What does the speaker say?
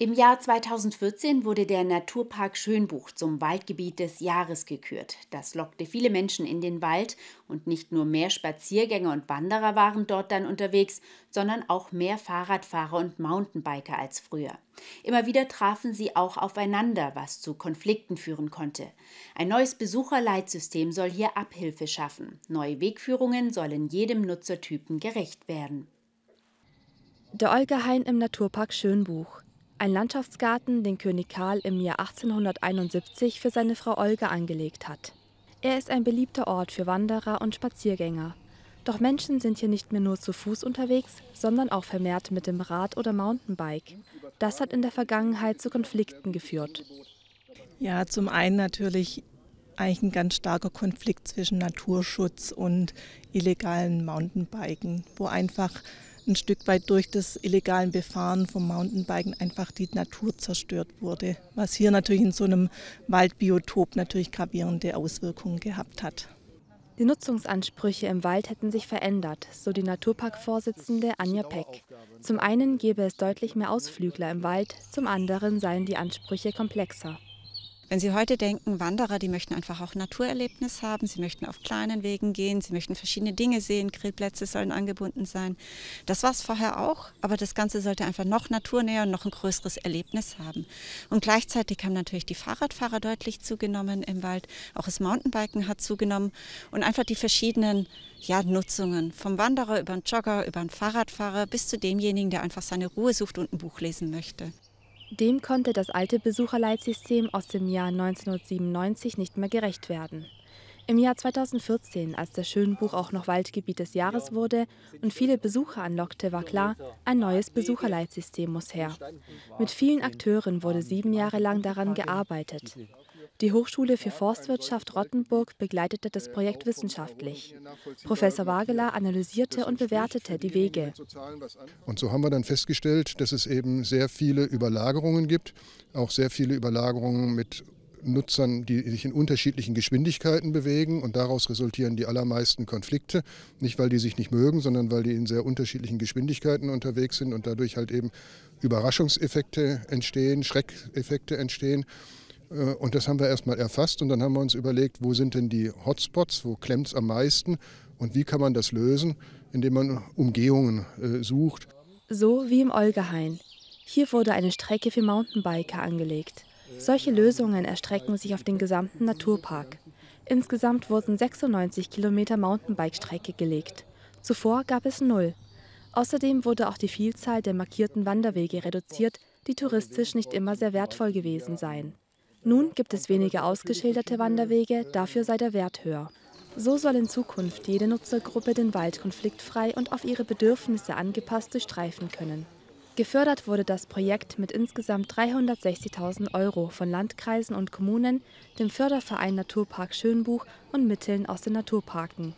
Im Jahr 2014 wurde der Naturpark Schönbuch zum Waldgebiet des Jahres gekürt. Das lockte viele Menschen in den Wald und nicht nur mehr Spaziergänger und Wanderer waren dort dann unterwegs, sondern auch mehr Fahrradfahrer und Mountainbiker als früher. Immer wieder trafen sie auch aufeinander, was zu Konflikten führen konnte. Ein neues Besucherleitsystem soll hier Abhilfe schaffen. Neue Wegführungen sollen jedem Nutzertypen gerecht werden. Der Olgehain im Naturpark Schönbuch. Ein Landschaftsgarten, den König Karl im Jahr 1871 für seine Frau Olga angelegt hat. Er ist ein beliebter Ort für Wanderer und Spaziergänger. Doch Menschen sind hier nicht mehr nur zu Fuß unterwegs, sondern auch vermehrt mit dem Rad oder Mountainbike. Das hat in der Vergangenheit zu Konflikten geführt. Ja, zum einen natürlich eigentlich ein ganz starker Konflikt zwischen Naturschutz und illegalen Mountainbiken, wo einfach ein Stück weit durch das illegale Befahren vom Mountainbiken einfach die Natur zerstört wurde, was hier natürlich in so einem Waldbiotop natürlich gravierende Auswirkungen gehabt hat. Die Nutzungsansprüche im Wald hätten sich verändert, so die Naturparkvorsitzende Anja Peck. Zum einen gäbe es deutlich mehr Ausflügler im Wald, zum anderen seien die Ansprüche komplexer. Wenn Sie heute denken, Wanderer, die möchten einfach auch Naturerlebnis haben, sie möchten auf kleinen Wegen gehen, sie möchten verschiedene Dinge sehen, Grillplätze sollen angebunden sein. Das war es vorher auch, aber das Ganze sollte einfach noch naturnäher und noch ein größeres Erlebnis haben. Und gleichzeitig haben natürlich die Fahrradfahrer deutlich zugenommen im Wald, auch das Mountainbiken hat zugenommen und einfach die verschiedenen ja, Nutzungen, vom Wanderer über den Jogger, über den Fahrradfahrer bis zu demjenigen, der einfach seine Ruhe sucht und ein Buch lesen möchte. Dem konnte das alte Besucherleitsystem aus dem Jahr 1997 nicht mehr gerecht werden. Im Jahr 2014, als das Schönbuch auch noch Waldgebiet des Jahres wurde und viele Besucher anlockte, war klar, ein neues Besucherleitsystem muss her. Mit vielen Akteuren wurde sieben Jahre lang daran gearbeitet. Die Hochschule für Forstwirtschaft Rottenburg begleitete das Projekt wissenschaftlich. Professor Wageler analysierte und bewertete die Wege. Und so haben wir dann festgestellt, dass es eben sehr viele Überlagerungen gibt, auch sehr viele Überlagerungen mit Nutzern, die sich in unterschiedlichen Geschwindigkeiten bewegen und daraus resultieren die allermeisten Konflikte. Nicht, weil die sich nicht mögen, sondern weil die in sehr unterschiedlichen Geschwindigkeiten unterwegs sind und dadurch halt eben Überraschungseffekte entstehen, Schreckeffekte entstehen. Äh, und das haben wir erstmal erfasst und dann haben wir uns überlegt, wo sind denn die Hotspots, wo klemmt es am meisten und wie kann man das lösen, indem man Umgehungen äh, sucht. So wie im Olgehain. Hier wurde eine Strecke für Mountainbiker angelegt. Solche Lösungen erstrecken sich auf den gesamten Naturpark. Insgesamt wurden 96 Kilometer Mountainbike-Strecke gelegt. Zuvor gab es null. Außerdem wurde auch die Vielzahl der markierten Wanderwege reduziert, die touristisch nicht immer sehr wertvoll gewesen seien. Nun gibt es weniger ausgeschilderte Wanderwege, dafür sei der Wert höher. So soll in Zukunft jede Nutzergruppe den Wald konfliktfrei und auf ihre Bedürfnisse angepasst durchstreifen können. Gefördert wurde das Projekt mit insgesamt 360.000 Euro von Landkreisen und Kommunen, dem Förderverein Naturpark Schönbuch und Mitteln aus den Naturparken.